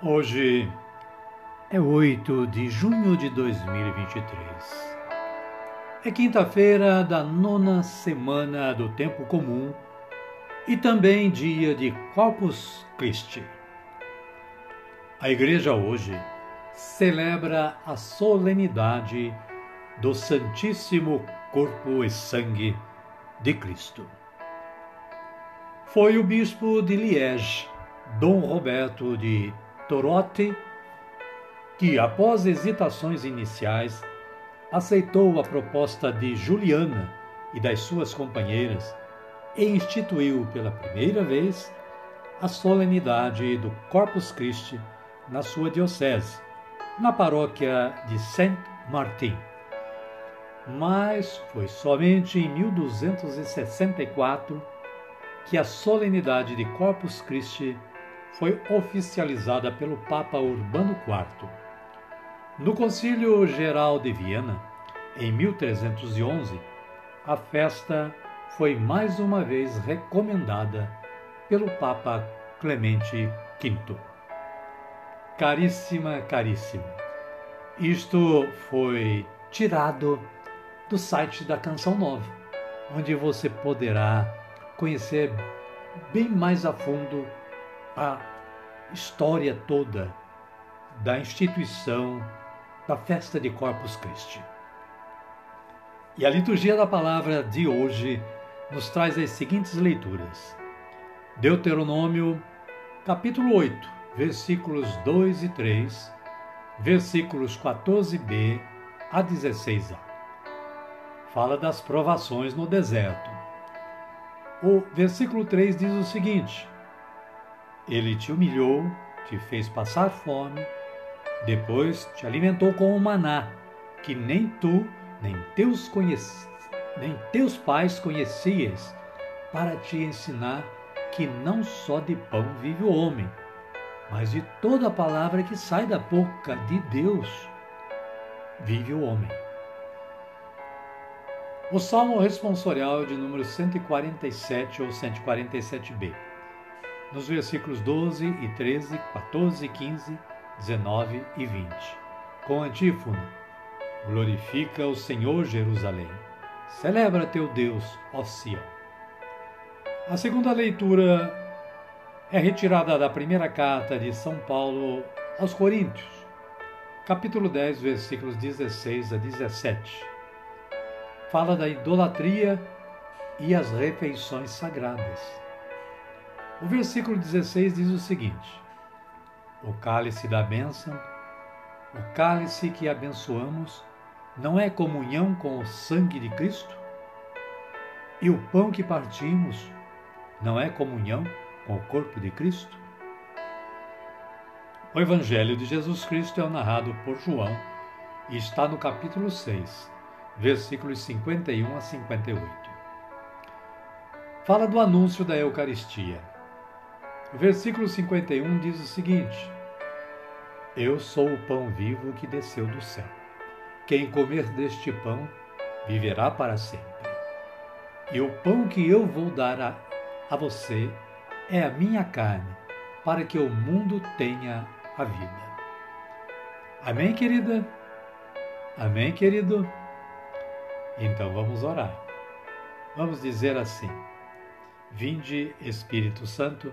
Hoje é 8 de junho de 2023. É quinta-feira da nona semana do Tempo Comum e também dia de Corpus Christi. A Igreja hoje celebra a solenidade do Santíssimo Corpo e Sangue de Cristo. Foi o bispo de Liege, Dom Roberto de Torote, que, após hesitações iniciais, aceitou a proposta de Juliana e das suas companheiras e instituiu pela primeira vez a solenidade do Corpus Christi na sua diocese, na paróquia de Saint Martin. Mas foi somente em 1264 que a solenidade de Corpus Christi foi oficializada pelo Papa Urbano IV. No Concílio Geral de Viena, em 1311, a festa foi mais uma vez recomendada pelo Papa Clemente V. Caríssima, caríssimo, isto foi tirado do site da Canção Nova, onde você poderá conhecer bem mais a fundo a história toda da instituição da festa de Corpus Christi. E a liturgia da palavra de hoje nos traz as seguintes leituras. Deuteronômio, capítulo 8, versículos 2 e 3, versículos 14b a 16a. Fala das provações no deserto. O versículo 3 diz o seguinte: ele te humilhou, te fez passar fome, depois te alimentou com o maná, que nem tu, nem teus, nem teus pais conhecias, para te ensinar que não só de pão vive o homem, mas de toda a palavra que sai da boca de Deus vive o homem. O Salmo responsorial de número 147 ou 147b nos versículos 12 e 13, 14, 15, 19 e 20, com antífona: Glorifica o Senhor Jerusalém. Celebra teu Deus, ó Sião. A segunda leitura é retirada da primeira carta de São Paulo aos Coríntios, capítulo 10, versículos 16 a 17. Fala da idolatria e as refeições sagradas. O versículo 16 diz o seguinte: O cálice da bênção, o cálice que abençoamos, não é comunhão com o sangue de Cristo? E o pão que partimos não é comunhão com o corpo de Cristo? O Evangelho de Jesus Cristo é narrado por João e está no capítulo 6, versículos 51 a 58. Fala do anúncio da Eucaristia. Versículo 51 diz o seguinte: Eu sou o pão vivo que desceu do céu. Quem comer deste pão viverá para sempre. E o pão que eu vou dar a, a você é a minha carne, para que o mundo tenha a vida. Amém, querida? Amém, querido? Então vamos orar. Vamos dizer assim: Vinde, Espírito Santo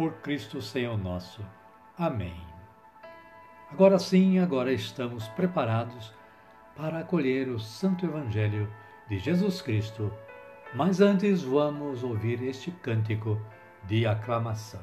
por Cristo Senhor nosso. Amém. Agora sim, agora estamos preparados para acolher o Santo Evangelho de Jesus Cristo, mas antes vamos ouvir este cântico de aclamação.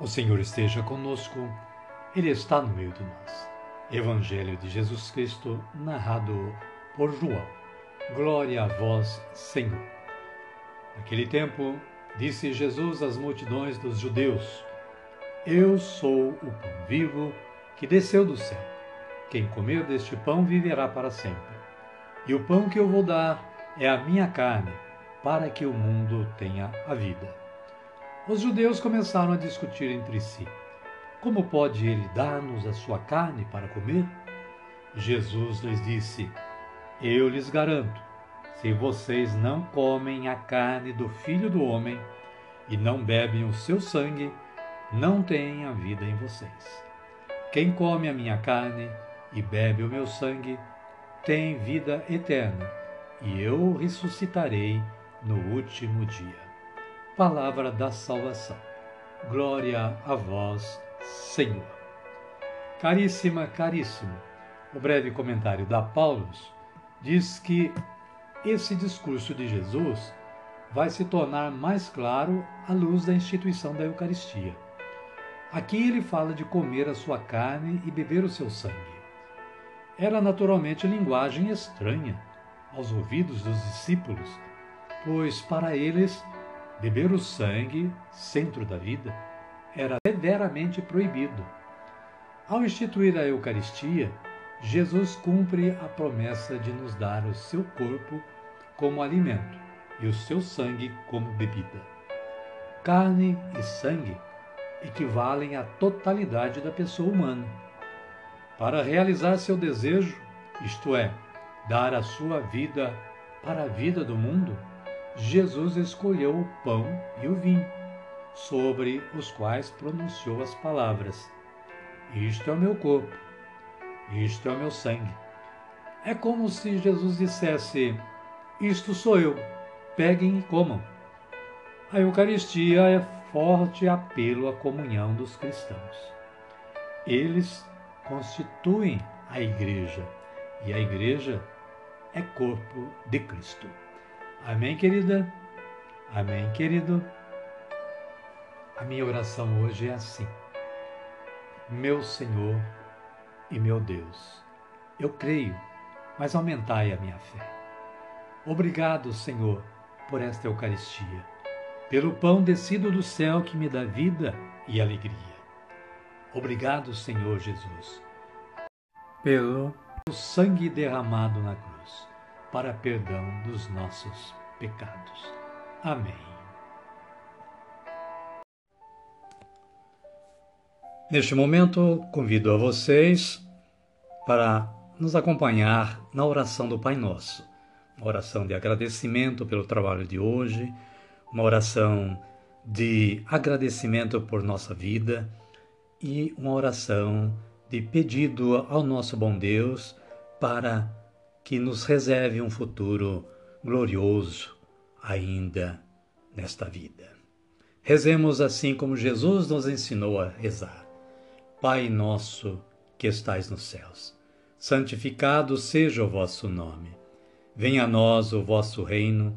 O Senhor esteja conosco, Ele está no meio de nós. Evangelho de Jesus Cristo, narrado por João. Glória a vós, Senhor. Naquele tempo, disse Jesus às multidões dos judeus: Eu sou o pão vivo que desceu do céu. Quem comer deste pão viverá para sempre. E o pão que eu vou dar é a minha carne, para que o mundo tenha a vida. Os judeus começaram a discutir entre si: Como pode ele dar-nos a sua carne para comer? Jesus lhes disse: Eu lhes garanto, se vocês não comem a carne do Filho do Homem e não bebem o seu sangue, não têm a vida em vocês. Quem come a minha carne e bebe o meu sangue tem vida eterna, e eu ressuscitarei no último dia palavra da salvação. Glória a vós, Senhor. Caríssima, caríssimo, o breve comentário da Paulus diz que esse discurso de Jesus vai se tornar mais claro à luz da instituição da Eucaristia. Aqui ele fala de comer a sua carne e beber o seu sangue. Era naturalmente linguagem estranha aos ouvidos dos discípulos, pois para eles Beber o sangue, centro da vida, era severamente proibido. Ao instituir a Eucaristia, Jesus cumpre a promessa de nos dar o seu corpo como alimento e o seu sangue como bebida. Carne e sangue equivalem à totalidade da pessoa humana. Para realizar seu desejo, isto é, dar a sua vida para a vida do mundo, Jesus escolheu o pão e o vinho, sobre os quais pronunciou as palavras: Isto é o meu corpo, isto é o meu sangue. É como se Jesus dissesse: Isto sou eu, peguem e comam. A Eucaristia é forte apelo à comunhão dos cristãos. Eles constituem a Igreja e a Igreja é corpo de Cristo. Amém, querida? Amém, querido? A minha oração hoje é assim: Meu Senhor e meu Deus, eu creio, mas aumentai a minha fé. Obrigado, Senhor, por esta Eucaristia, pelo pão descido do céu que me dá vida e alegria. Obrigado, Senhor Jesus, pelo sangue derramado na cruz para perdão dos nossos pecados. Amém. Neste momento, convido a vocês para nos acompanhar na oração do Pai Nosso. Uma oração de agradecimento pelo trabalho de hoje, uma oração de agradecimento por nossa vida e uma oração de pedido ao nosso bom Deus para que nos reserve um futuro glorioso ainda nesta vida. Rezemos assim como Jesus nos ensinou a rezar. Pai nosso que estais nos céus, santificado seja o vosso nome. Venha a nós o vosso reino,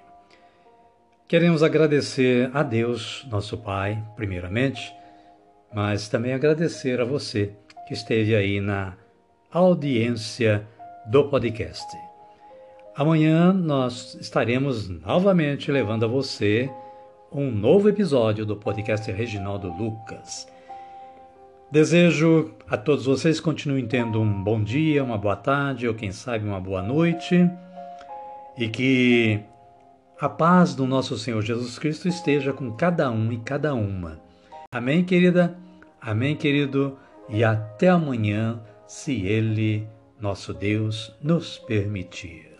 Queremos agradecer a Deus, nosso Pai, primeiramente, mas também agradecer a você que esteve aí na audiência do podcast. Amanhã nós estaremos novamente levando a você um novo episódio do podcast Reginaldo Lucas. Desejo a todos vocês que continuem tendo um bom dia, uma boa tarde ou quem sabe uma boa noite e que a paz do nosso Senhor Jesus Cristo esteja com cada um e cada uma. Amém, querida? Amém, querido? E até amanhã, se Ele, nosso Deus, nos permitir.